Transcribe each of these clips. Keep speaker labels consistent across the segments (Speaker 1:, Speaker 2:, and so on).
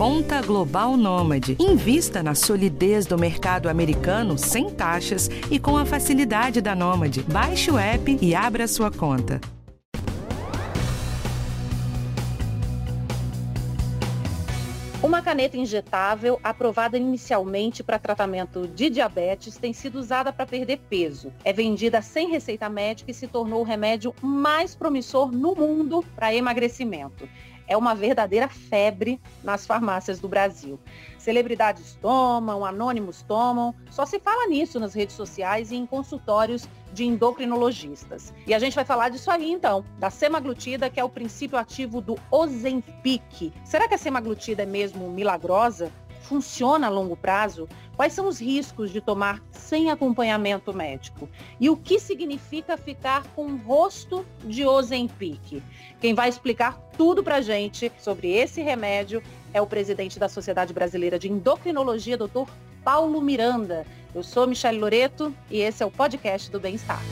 Speaker 1: Conta Global Nômade. Invista na solidez do mercado americano sem taxas e com a facilidade da Nômade. Baixe o app e abra sua conta.
Speaker 2: Uma caneta injetável, aprovada inicialmente para tratamento de diabetes, tem sido usada para perder peso. É vendida sem receita médica e se tornou o remédio mais promissor no mundo para emagrecimento é uma verdadeira febre nas farmácias do Brasil. Celebridades tomam, anônimos tomam, só se fala nisso nas redes sociais e em consultórios de endocrinologistas. E a gente vai falar disso aí então, da semaglutida, que é o princípio ativo do Ozempic. Será que a semaglutida é mesmo milagrosa? Funciona a longo prazo? Quais são os riscos de tomar sem acompanhamento médico? E o que significa ficar com o rosto de Ozempic? Quem vai explicar tudo para gente sobre esse remédio é o presidente da Sociedade Brasileira de Endocrinologia, Dr. Paulo Miranda. Eu sou Michele Loreto e esse é o podcast do Bem-Estar.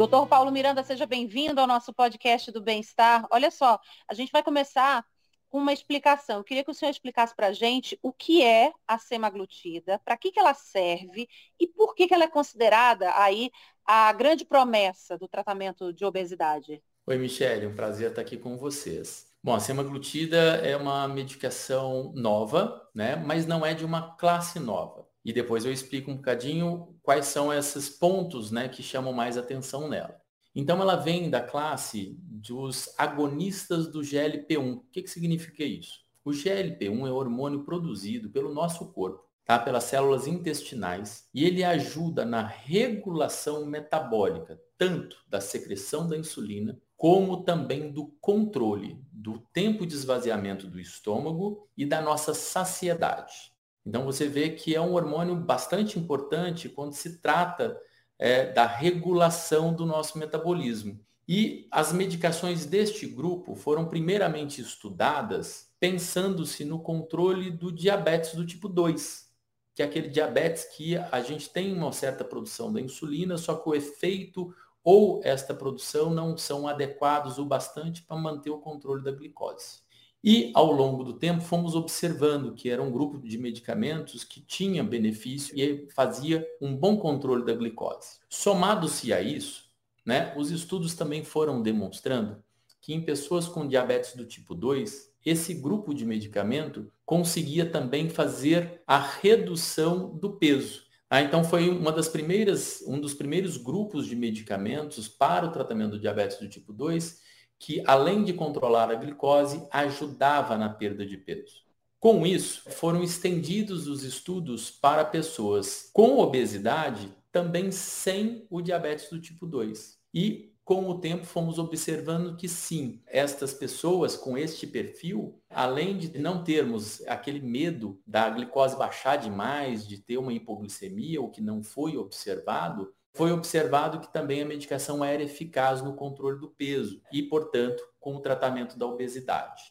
Speaker 2: Doutor Paulo Miranda, seja bem-vindo ao nosso podcast do Bem-Estar. Olha só, a gente vai começar com uma explicação. Eu queria que o senhor explicasse para a gente o que é a semaglutida, para que, que ela serve e por que, que ela é considerada aí a grande promessa do tratamento de obesidade.
Speaker 3: Oi, Michele, um prazer estar aqui com vocês. Bom, a semaglutida é uma medicação nova, né, mas não é de uma classe nova. E depois eu explico um bocadinho quais são esses pontos né, que chamam mais atenção nela. Então ela vem da classe dos agonistas do GLP-1. O que, que significa isso? O GLP-1 é o hormônio produzido pelo nosso corpo, tá? pelas células intestinais, e ele ajuda na regulação metabólica, tanto da secreção da insulina, como também do controle do tempo de esvaziamento do estômago e da nossa saciedade. Então você vê que é um hormônio bastante importante quando se trata é, da regulação do nosso metabolismo. E as medicações deste grupo foram primeiramente estudadas pensando-se no controle do diabetes do tipo 2, que é aquele diabetes que a gente tem uma certa produção da insulina, só que o efeito ou esta produção não são adequados o bastante para manter o controle da glicose. E, ao longo do tempo, fomos observando que era um grupo de medicamentos que tinha benefício e fazia um bom controle da glicose. Somado-se a isso, né, os estudos também foram demonstrando que em pessoas com diabetes do tipo 2, esse grupo de medicamento conseguia também fazer a redução do peso. Ah, então foi uma das primeiras, um dos primeiros grupos de medicamentos para o tratamento do diabetes do tipo 2 que, além de controlar a glicose, ajudava na perda de peso. Com isso, foram estendidos os estudos para pessoas com obesidade, também sem o diabetes do tipo 2. E, com o tempo, fomos observando que sim, estas pessoas com este perfil, além de não termos aquele medo da glicose baixar demais, de ter uma hipoglicemia, o que não foi observado, foi observado que também a medicação era eficaz no controle do peso e, portanto, com o tratamento da obesidade.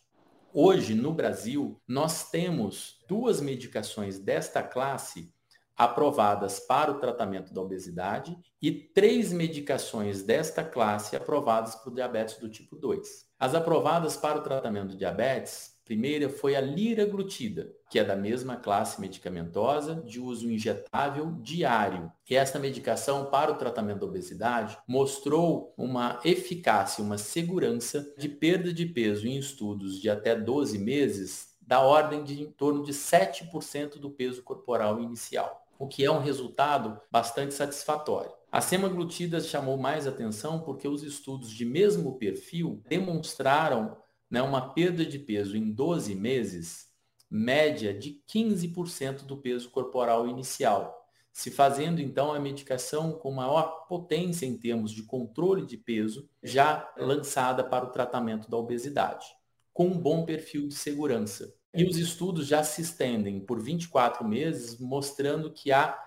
Speaker 3: Hoje, no Brasil, nós temos duas medicações desta classe aprovadas para o tratamento da obesidade e três medicações desta classe aprovadas para o diabetes do tipo 2. As aprovadas para o tratamento do diabetes primeira foi a liraglutida, que é da mesma classe medicamentosa de uso injetável diário. E essa medicação para o tratamento da obesidade mostrou uma eficácia, uma segurança de perda de peso em estudos de até 12 meses da ordem de em torno de 7% do peso corporal inicial, o que é um resultado bastante satisfatório. A semaglutida chamou mais atenção porque os estudos de mesmo perfil demonstraram né, uma perda de peso em 12 meses, média de 15% do peso corporal inicial, se fazendo então a medicação com maior potência em termos de controle de peso, já lançada para o tratamento da obesidade, com um bom perfil de segurança. E os estudos já se estendem por 24 meses, mostrando que há,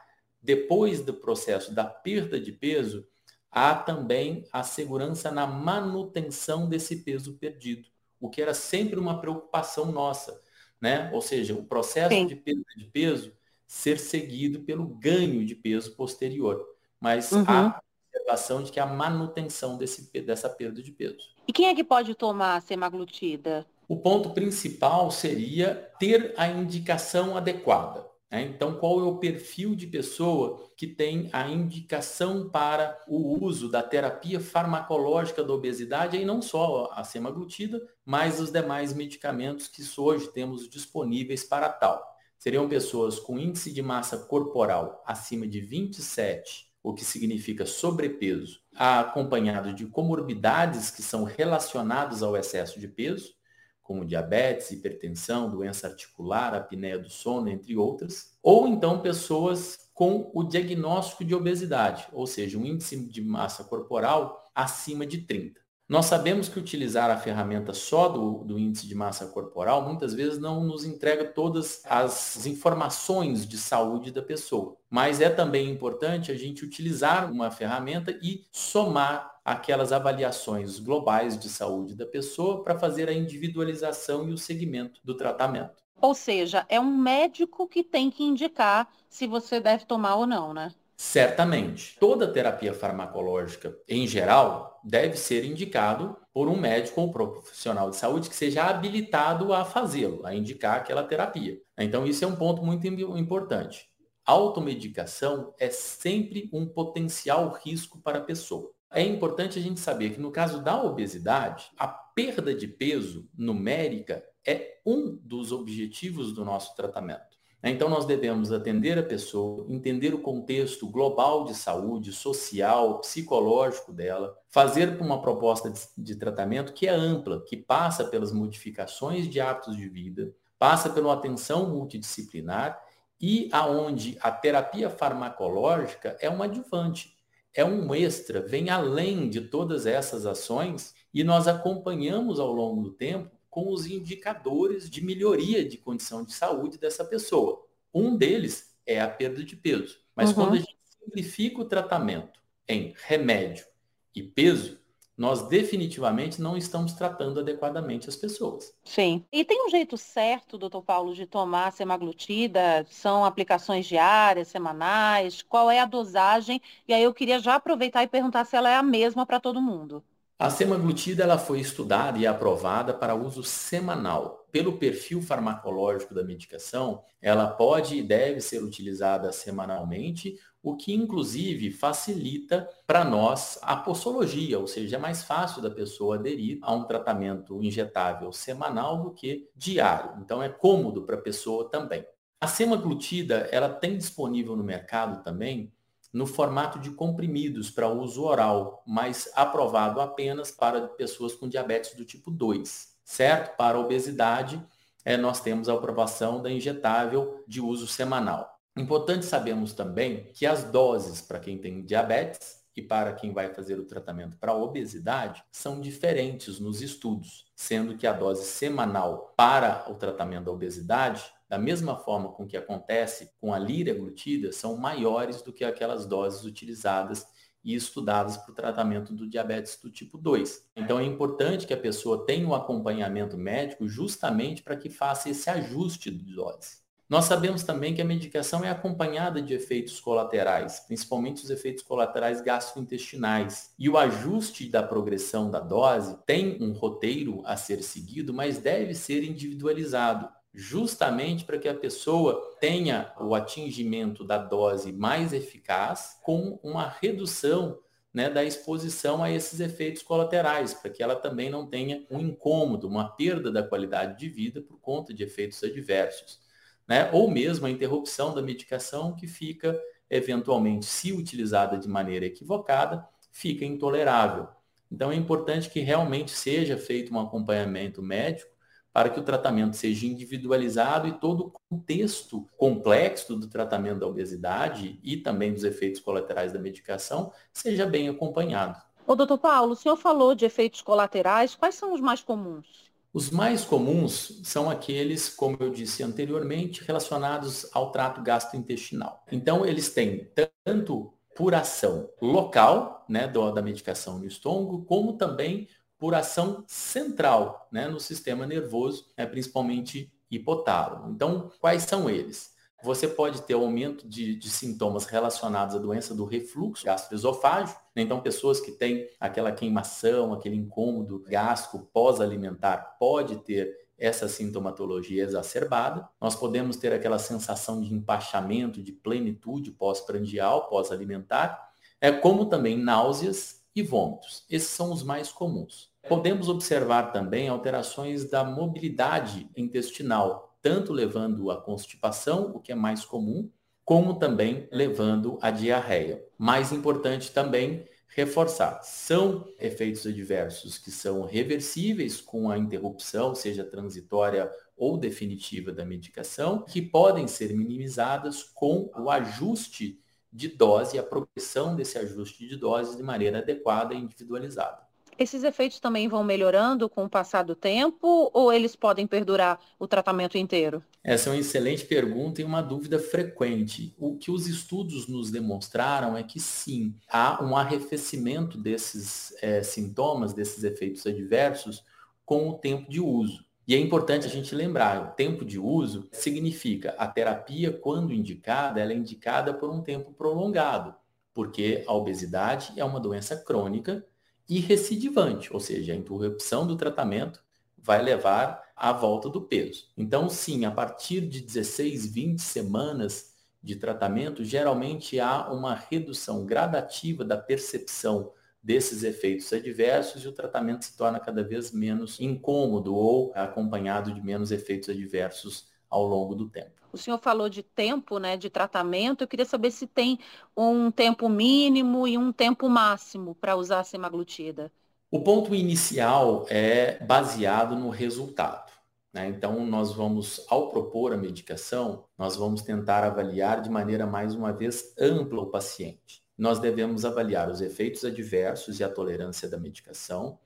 Speaker 3: depois do processo da perda de peso, há também a segurança na manutenção desse peso perdido o que era sempre uma preocupação nossa, né? Ou seja, o processo Sim. de perda de peso ser seguido pelo ganho de peso posterior. Mas uhum. há observação de que a manutenção desse, dessa perda de peso.
Speaker 2: E quem é que pode tomar semaglutida?
Speaker 3: O ponto principal seria ter a indicação adequada. Né? Então, qual é o perfil de pessoa que tem a indicação para o uso da terapia farmacológica da obesidade, e não só a semaglutida, mas os demais medicamentos que hoje temos disponíveis para tal. Seriam pessoas com índice de massa corporal acima de 27, o que significa sobrepeso, acompanhado de comorbidades que são relacionadas ao excesso de peso, como diabetes, hipertensão, doença articular, apneia do sono, entre outras, ou então pessoas com o diagnóstico de obesidade, ou seja, um índice de massa corporal acima de 30. Nós sabemos que utilizar a ferramenta só do, do, índice de massa corporal muitas vezes não nos entrega todas as informações de saúde da pessoa. Mas é também importante a gente utilizar uma ferramenta e somar aquelas avaliações globais de saúde da pessoa para fazer a individualização e o segmento do tratamento.
Speaker 2: Ou seja, é um médico que tem que indicar se você deve tomar ou não, né?
Speaker 3: Certamente. Toda terapia farmacológica, em geral, deve ser indicado por um médico ou profissional de saúde que seja habilitado a fazê-lo, a indicar aquela terapia. Então, isso é um ponto muito importante. Automedicação é sempre um potencial risco para a pessoa. É importante a gente saber que no caso da obesidade, a perda de peso numérica é um dos objetivos do nosso tratamento. Então, nós devemos atender a pessoa, entender o contexto global de saúde, social, psicológico dela, fazer uma proposta de, de, tratamento que é ampla, que passa pelas modificações de hábitos de vida, passa pela atenção multidisciplinar e aonde a terapia farmacológica é um adjuvante, é um extra, vem além de todas essas ações e nós acompanhamos ao longo do tempo com os indicadores de melhoria de condição de saúde dessa pessoa. Um deles é a perda de peso. Mas uhum. quando a gente simplifica o tratamento em remédio e peso, nós definitivamente não estamos tratando adequadamente as pessoas.
Speaker 2: Sim. E tem um jeito certo, doutor Paulo, de tomar semaglutida? São aplicações diárias, semanais? Qual é a dosagem? E aí eu queria já aproveitar e perguntar se ela é a mesma para todo mundo.
Speaker 3: A semaglutida ela foi estudada e aprovada para uso semanal. Pelo perfil farmacológico da medicação, ela pode e deve ser utilizada semanalmente, o que inclusive facilita para nós a postologia, ou seja, é mais fácil da pessoa aderir a um tratamento injetável semanal do que diário. Então é cômodo para a pessoa também. A semaglutida, ela tem disponível no mercado também no formato de comprimidos para uso oral, mas aprovado apenas para pessoas com diabetes do tipo 2, certo? Para obesidade, é, nós temos a aprovação da injetável de uso semanal. Importante sabermos também que as doses para quem tem diabetes e para quem vai fazer o tratamento para obesidade são diferentes nos estudos, sendo que a dose semanal para o tratamento da obesidade da mesma forma com que acontece com a glutida, são maiores do que aquelas doses utilizadas e estudadas para o tratamento do diabetes do tipo 2. Então é importante que a pessoa tenha um acompanhamento médico justamente para que faça esse ajuste de dose. Nós sabemos também que a medicação é acompanhada de efeitos colaterais, principalmente os efeitos colaterais gastrointestinais. E o ajuste da progressão da dose tem um roteiro a ser seguido, mas deve ser individualizado justamente para que a pessoa tenha o atingimento da dose mais eficaz com uma redução né, da exposição a esses efeitos colaterais, para que ela também não tenha um incômodo, uma perda da qualidade de vida por conta de efeitos adversos. Né? Ou mesmo a interrupção da medicação que fica, eventualmente, se utilizada de maneira equivocada, fica intolerável. Então é importante que realmente seja feito um acompanhamento médico para que o tratamento seja individualizado e todo o contexto complexo do tratamento da obesidade e também dos efeitos colaterais da medicação seja bem acompanhado.
Speaker 2: Ô, doutor Paulo, o senhor falou de efeitos colaterais, quais são os mais comuns?
Speaker 3: Os mais comuns são aqueles, como eu disse anteriormente, relacionados ao trato gastrointestinal. Então, eles têm tanto por ação local, né, da medicação no estômago, como também por ação central né, no sistema nervoso, né, principalmente hipotálamo. Então, quais são eles? Você pode ter aumento de, de sintomas relacionados à doença do refluxo gastroesofágico. Né? Então, pessoas que têm aquela queimação, aquele incômodo gástrico pós-alimentar, pode ter essa sintomatologia exacerbada. Nós podemos ter aquela sensação de empachamento, de plenitude pós-prandial, pós-alimentar, é como também náuseas e vômitos. Esses são os mais comuns. Podemos observar também alterações da mobilidade intestinal, tanto levando à constipação, o que é mais comum, como também levando à diarreia. Mais importante também reforçar, são efeitos adversos que são reversíveis com a interrupção, seja transitória ou definitiva da medicação, que podem ser minimizadas com o ajuste de dose, a progressão desse ajuste de dose de maneira adequada e individualizada.
Speaker 2: Esses efeitos também vão melhorando com o passar do tempo ou eles podem perdurar o tratamento inteiro?
Speaker 3: Essa é uma excelente pergunta e uma dúvida frequente. O que os estudos nos demonstraram é que sim, há um arrefecimento desses é, sintomas, desses efeitos adversos com o tempo de uso. E é importante a gente lembrar, o tempo de uso significa a terapia, quando indicada, ela é indicada por um tempo prolongado, porque a obesidade é uma doença crônica e recidivante, ou seja, a interrupção do tratamento vai levar à volta do peso. Então, sim, a partir de 16, 20 semanas de tratamento, geralmente há uma redução gradativa da percepção desses efeitos adversos e o tratamento se torna cada vez menos incômodo ou acompanhado de menos efeitos adversos ao longo do tempo.
Speaker 2: O senhor falou de tempo, né, de tratamento. Eu queria saber se tem um tempo mínimo e um tempo máximo para usar a semaglutida.
Speaker 3: O ponto inicial é baseado no resultado. Né? Então, nós vamos, ao propor a medicação, nós vamos tentar avaliar de maneira, mais uma vez, ampla o paciente. Nós devemos avaliar os efeitos adversos e a tolerância da medicação,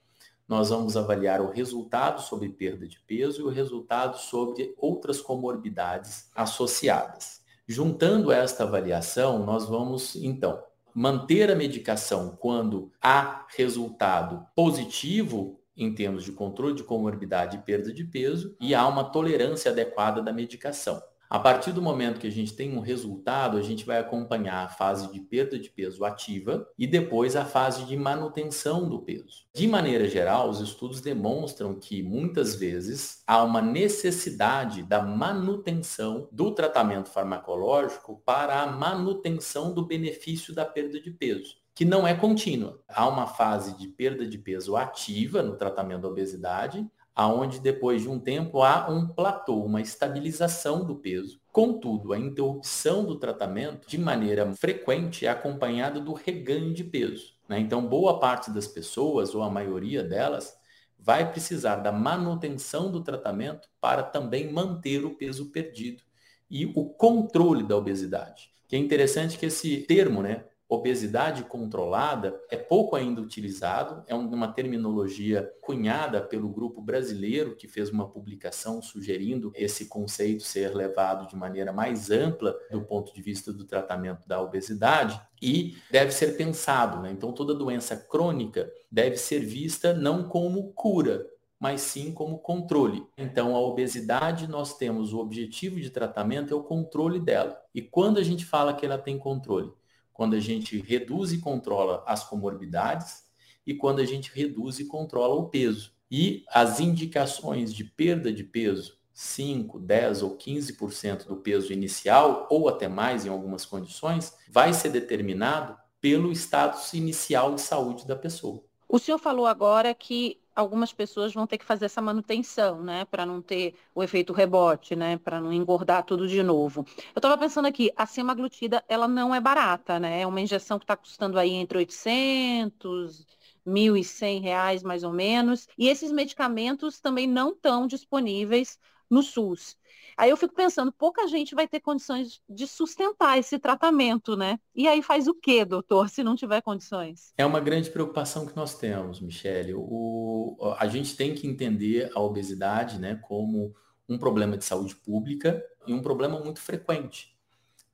Speaker 3: nós vamos avaliar o resultado sobre perda de peso e o resultado sobre outras comorbidades associadas. Juntando esta avaliação, nós vamos, então, manter a medicação quando há resultado positivo em termos de controle de comorbidade e perda de peso e há uma tolerância adequada da medicação. A partir do momento que a gente tem um resultado, a gente vai acompanhar a fase de perda de peso ativa e depois a fase de manutenção do peso. De maneira geral, os estudos demonstram que muitas vezes há uma necessidade da manutenção do tratamento farmacológico para a manutenção do benefício da perda de peso que não é contínua. Há uma fase de perda de peso ativa no tratamento da obesidade aonde depois de um tempo há um platô, uma estabilização do peso. Contudo, a interrupção do tratamento de maneira frequente é acompanhada do reganho de peso. Né? Então, boa parte das pessoas, ou a maioria delas, vai precisar da manutenção do tratamento para também manter o peso perdido e o controle da obesidade. Que é interessante que esse termo, né, obesidade controlada é pouco ainda utilizado, é uma terminologia cunhada pelo grupo brasileiro que fez uma publicação sugerindo esse conceito ser levado de maneira mais ampla do ponto de vista do tratamento da obesidade e deve ser pensado. Né? Então, toda doença crônica deve ser vista não como cura, mas sim como controle. Então, a obesidade, nós temos o objetivo de tratamento é o controle dela. E quando a gente fala que ela tem controle? Quando a gente reduz e controla as comorbidades e quando a gente reduz e controla o peso. E as indicações de perda de peso, 5, 10 ou 15% do peso inicial, ou até mais em algumas condições, vai ser determinado pelo status inicial de saúde da pessoa.
Speaker 2: O senhor falou agora que algumas pessoas vão ter que fazer essa manutenção, né, para não ter o efeito rebote, né, para não engordar tudo de novo. Eu estava pensando aqui, a semaglutida, ela não é barata, né, é uma injeção que está custando aí entre 800 1.100 reais mais ou menos, e esses medicamentos também não estão disponíveis no SUS. Aí eu fico pensando, pouca gente vai ter condições de sustentar esse tratamento, né? E aí faz o quê, doutor, se não tiver condições?
Speaker 3: É uma grande preocupação que nós temos, Michele. O, a gente tem que entender a obesidade né, como um problema de saúde pública e um problema muito frequente.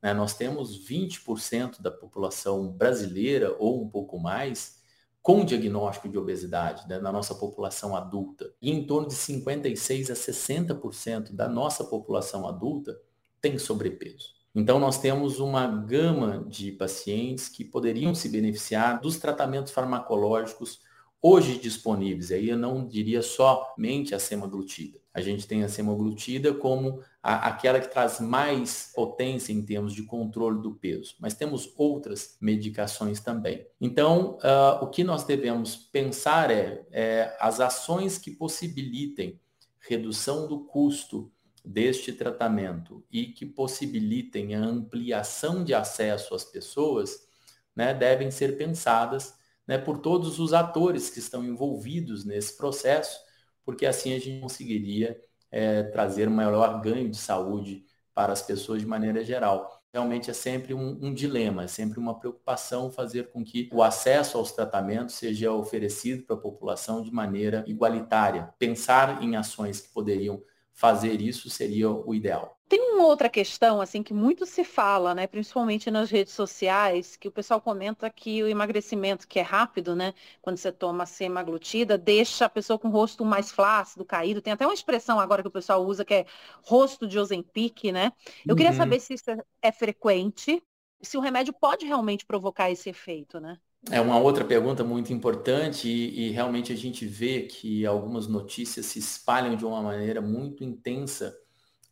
Speaker 3: Né? Nós temos 20% da população brasileira ou um pouco mais com diagnóstico de obesidade né, na nossa população adulta, e em torno de 56 a 60% da nossa população adulta tem sobrepeso. Então, nós temos uma gama de pacientes que poderiam se beneficiar dos tratamentos farmacológicos hoje disponíveis. Aí eu não diria somente a semaglutida. A gente tem a semaglutida como a, aquela que traz mais potência em termos de controle do peso, mas temos outras medicações também. Então, uh, o que nós devemos pensar é, é as ações que possibilitem redução do custo deste tratamento e que possibilitem a ampliação de acesso às pessoas, né, devem ser pensadas né, por todos os atores que estão envolvidos nesse processo, porque assim a gente conseguiria é, trazer um maior ganho de saúde para as pessoas de maneira geral. Realmente é sempre um, um, dilema, é sempre uma preocupação fazer com que o acesso aos tratamentos seja oferecido para a população de maneira igualitária. Pensar em ações que poderiam fazer isso seria o ideal.
Speaker 2: Tem uma outra questão, assim, que muito se fala, né, principalmente nas redes sociais, que o pessoal comenta que o emagrecimento, que é rápido, né, quando você toma semaglutida, deixa a pessoa com o rosto mais flácido, caído. Tem até uma expressão agora que o pessoal usa que é rosto de Ozempic, né? Eu uhum. queria saber se isso é frequente, se o remédio pode realmente provocar esse efeito, né?
Speaker 3: É uma outra pergunta muito importante e, e, realmente a gente vê que algumas notícias se espalham de uma maneira muito intensa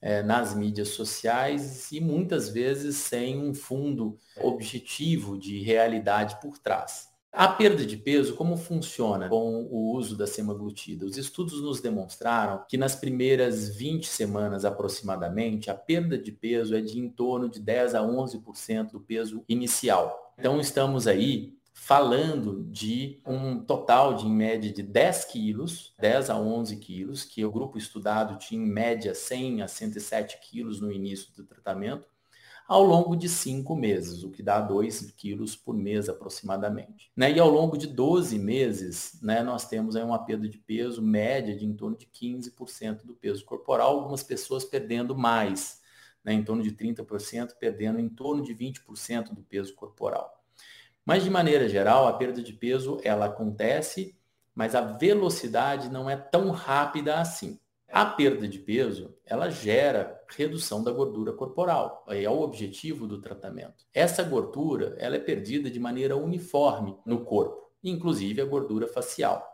Speaker 3: é, nas mídias sociais e muitas vezes sem um fundo objetivo de realidade por trás. A perda de peso, como funciona com o uso da semaglutida? Os estudos nos demonstraram que nas primeiras 20 semanas aproximadamente, a perda de peso é de em torno de 10 a 11% do peso inicial. Então estamos aí falando de um total de, em média, de 10 quilos, 10 a 11 quilos, que o grupo estudado tinha em média 100 a 107 quilos no início do tratamento, ao longo de 5 meses, o que dá 2 quilos por mês aproximadamente. Né? E ao longo de 12 meses, né, nós temos aí uma perda de peso média de em torno de 15% do peso corporal, algumas pessoas perdendo mais, né, em torno de 30%, perdendo em torno de 20% do peso corporal. Mas de maneira geral, a perda de peso ela acontece, mas a velocidade não é tão rápida assim. A perda de peso, ela gera redução da gordura corporal. É o objetivo do tratamento. Essa gordura, ela é perdida de maneira uniforme no corpo, inclusive a gordura facial.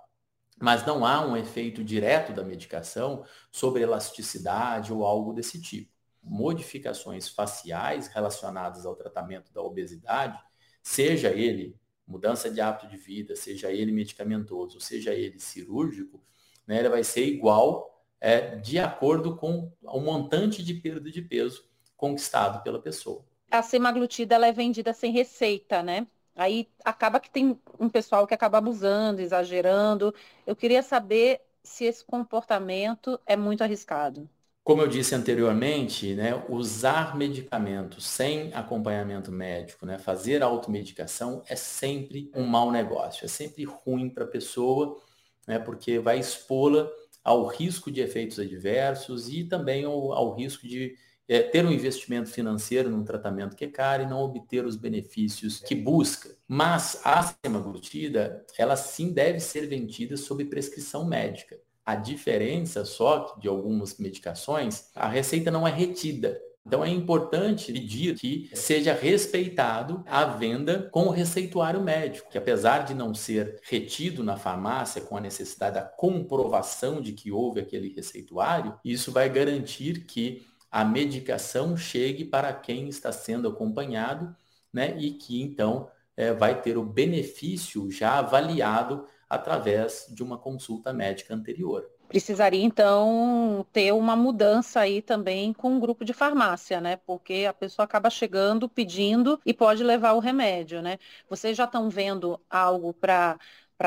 Speaker 3: Mas não há um efeito direto da medicação sobre elasticidade ou algo desse tipo. Modificações faciais relacionadas ao tratamento da obesidade seja ele mudança de hábito de vida, seja ele medicamentoso, seja ele cirúrgico, né, ele vai ser igual é, de acordo com o montante de perda de peso conquistado pela pessoa.
Speaker 2: A semaglutida ela é vendida sem receita, né? Aí acaba que tem um pessoal que acaba abusando, exagerando. Eu queria saber se esse comportamento é muito arriscado.
Speaker 3: Como eu disse anteriormente, né, usar medicamentos sem acompanhamento médico, né, fazer automedicação é sempre um mau negócio, é sempre ruim para a pessoa, né, porque vai expô-la ao risco de efeitos adversos e também ao, ao risco de é, ter um investimento financeiro num tratamento que é caro e não obter os benefícios que busca. Mas a semaglutida, ela sim deve ser vendida sob prescrição médica. A diferença só de algumas medicações, a receita não é retida. Então é importante pedir que seja respeitado a venda com o receituário médico, que apesar de não ser retido na farmácia com a necessidade da comprovação de que houve aquele receituário, isso vai garantir que a medicação chegue para quem está sendo acompanhado, né? E que então é, vai ter o benefício já avaliado através de uma consulta médica anterior.
Speaker 2: Precisaria, então, ter uma mudança aí também com o grupo de farmácia, né? Porque a pessoa acaba chegando, pedindo e pode levar o remédio, né? Vocês já estão vendo algo para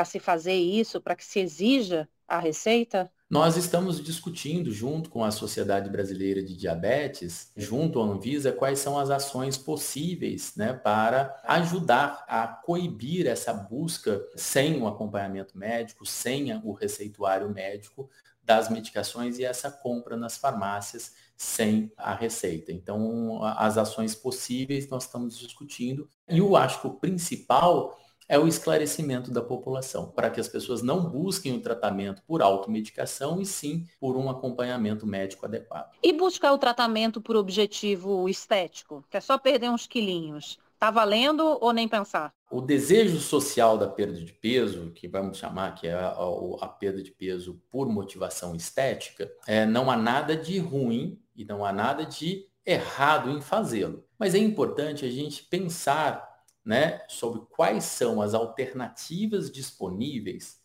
Speaker 2: se fazer isso, para que se exija a receita?
Speaker 3: Nós estamos discutindo, junto com a Sociedade Brasileira de Diabetes, junto à Anvisa, quais são as ações possíveis né, para ajudar a coibir essa busca sem o acompanhamento médico, sem o receituário médico das medicações e essa compra nas farmácias sem a receita. Então, as ações possíveis nós estamos discutindo. E eu acho que o principal é o esclarecimento da população, para que as pessoas não busquem o tratamento por automedicação e sim por um acompanhamento médico adequado.
Speaker 2: E buscar o tratamento por objetivo estético, que é só perder uns quilinhos. Tá valendo ou nem pensar?
Speaker 3: O desejo social da perda de peso, que vamos chamar que é a, a, a perda de peso por motivação estética, é, não há nada de ruim e não há nada de errado em fazê-lo. Mas é importante a gente pensar né, sobre quais são as alternativas disponíveis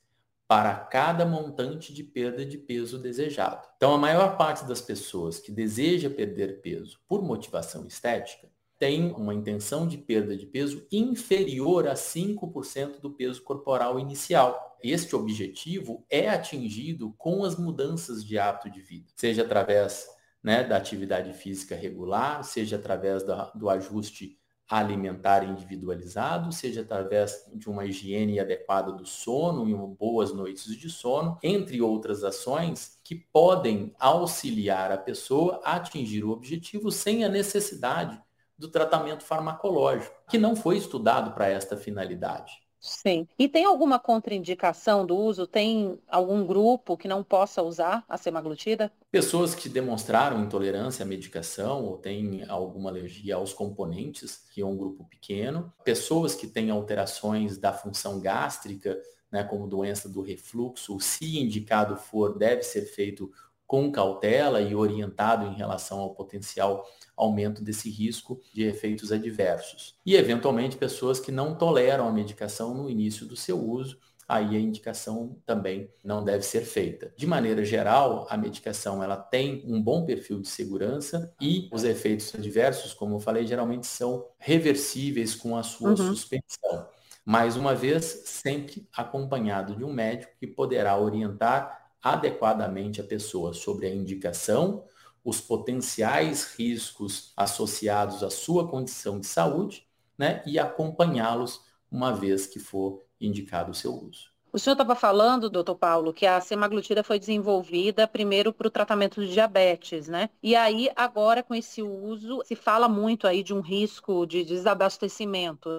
Speaker 3: para cada montante de perda de peso desejado. Então, a maior parte das pessoas que deseja perder peso por motivação estética tem uma intenção de perda de peso inferior a 5% do peso corporal inicial. Este objetivo é atingido com as mudanças de hábito de vida, seja através né, da atividade física regular, seja através da, do ajuste alimentar individualizado, seja através de uma higiene adequada do sono e boas noites de sono, entre outras ações que podem auxiliar a pessoa a atingir o objetivo sem a necessidade do tratamento farmacológico, que não foi estudado para esta finalidade.
Speaker 2: Sim. E tem alguma contraindicação do uso? Tem algum grupo que não possa usar a semaglutida?
Speaker 3: Pessoas que demonstraram intolerância à medicação ou têm alguma alergia aos componentes, que é um grupo pequeno. Pessoas que têm alterações da função gástrica, né, como doença do refluxo, se indicado for, deve ser feito com cautela e orientado em relação ao potencial aumento desse risco de efeitos adversos. E, eventualmente, pessoas que não toleram a medicação no início do seu uso, aí a indicação também não deve ser feita. De maneira geral, a medicação ela tem um bom perfil de segurança e os efeitos adversos, como eu falei, geralmente são reversíveis com a sua uhum. suspensão. Mais uma vez, sempre acompanhado de um médico que poderá orientar adequadamente a pessoa sobre a indicação, os potenciais riscos associados à sua condição de saúde, né, e acompanhá-los uma vez que for indicado o seu uso.
Speaker 2: O senhor estava falando, doutor Paulo, que a semaglutida foi desenvolvida primeiro para o tratamento de diabetes, né? E aí, agora, com esse uso, se fala muito aí de um risco de desabastecimento.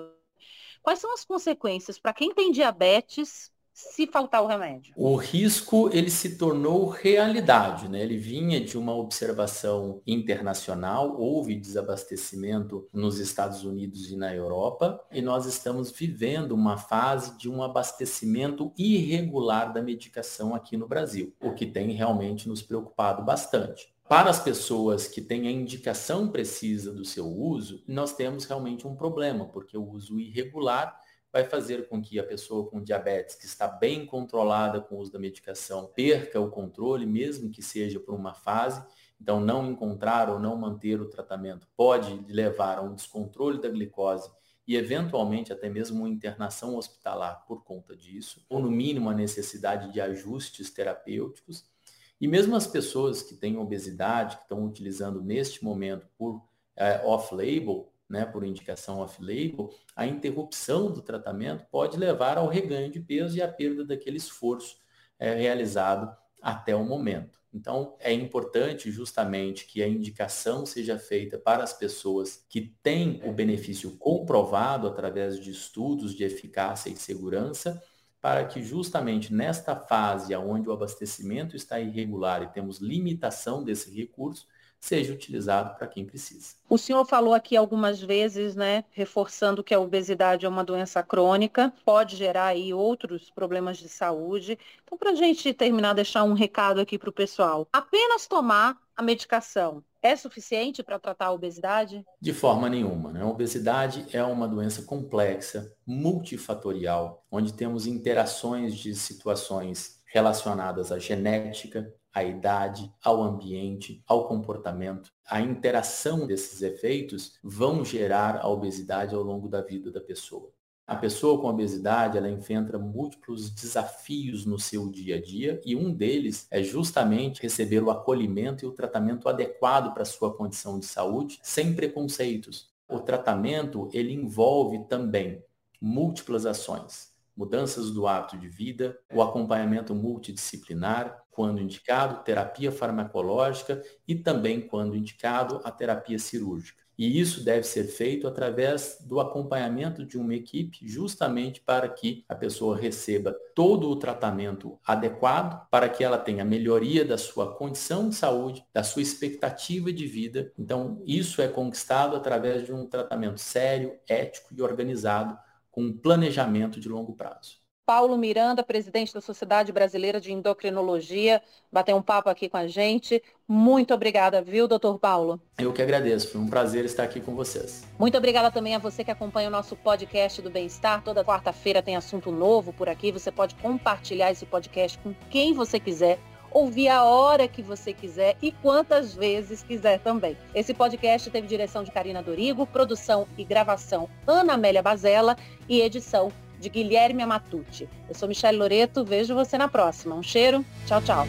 Speaker 2: Quais são as consequências para quem tem diabetes se faltar o remédio?
Speaker 3: O risco ele se tornou realidade, né? Ele vinha de uma observação internacional, houve desabastecimento nos Estados Unidos e na Europa, e nós estamos vivendo uma fase de um abastecimento irregular da medicação aqui no Brasil, o que tem realmente nos preocupado bastante. Para as pessoas que têm a indicação precisa do seu uso, nós temos realmente um problema, porque o uso irregular vai fazer com que a pessoa com diabetes, que está bem controlada com o uso da medicação, perca o controle, mesmo que seja por uma fase. Então, não encontrar ou não manter o tratamento pode levar a um descontrole da glicose e, eventualmente, até mesmo uma internação hospitalar por conta disso, ou, no mínimo, a necessidade de ajustes terapêuticos. E mesmo as pessoas que têm obesidade, que estão utilizando neste momento por é, off-label, né, por indicação off-label, a interrupção do tratamento pode levar ao reganho de peso e à perda daquele esforço é, realizado até o momento. Então, é importante justamente que a indicação seja feita para as pessoas que têm o benefício comprovado através de estudos de eficácia e segurança, para que justamente nesta fase onde o abastecimento está irregular e temos limitação desse recurso, seja utilizado para quem precisa.
Speaker 2: O senhor falou aqui algumas vezes, né, reforçando que a obesidade é uma doença crônica, pode gerar aí outros problemas de saúde. Então, para a gente terminar, deixar um recado aqui para o pessoal. Apenas tomar a medicação é suficiente para tratar a obesidade?
Speaker 3: De forma nenhuma. Né? A obesidade é uma doença complexa, multifatorial, onde temos interações de situações relacionadas à genética, à idade, ao ambiente, ao comportamento. A interação desses efeitos vão gerar a obesidade ao longo da vida da pessoa. A pessoa com obesidade, ela enfrenta múltiplos desafios no seu dia a dia e um deles é justamente receber o acolhimento e o tratamento adequado para sua condição de saúde, sem preconceitos. O tratamento, ele envolve também múltiplas ações mudanças do hábito de vida, o acompanhamento multidisciplinar, quando indicado, terapia farmacológica e também, quando indicado, a terapia cirúrgica. E isso deve ser feito através do acompanhamento de uma equipe, justamente para que a pessoa receba todo o tratamento adequado, para que ela tenha melhoria da sua condição de saúde, da sua expectativa de vida. Então, isso é conquistado através de um tratamento sério, ético e organizado, com um planejamento de longo prazo.
Speaker 2: Paulo Miranda, presidente da Sociedade Brasileira de Endocrinologia, bater um papo aqui com a gente. Muito obrigada, viu, doutor Paulo?
Speaker 3: Eu que agradeço, foi um prazer estar aqui com vocês.
Speaker 2: Muito obrigada também a você que acompanha o nosso podcast do Bem-Estar. Toda quarta-feira tem assunto novo por aqui. Você pode compartilhar esse podcast com quem você quiser ouvir a hora que você quiser e quantas vezes quiser também. Esse podcast teve direção de Karina Dorigo, produção e gravação Ana Amélia Bazella e edição de Guilherme Amatucci. Eu sou Michelle Loreto, vejo você na próxima. Um cheiro, tchau, tchau.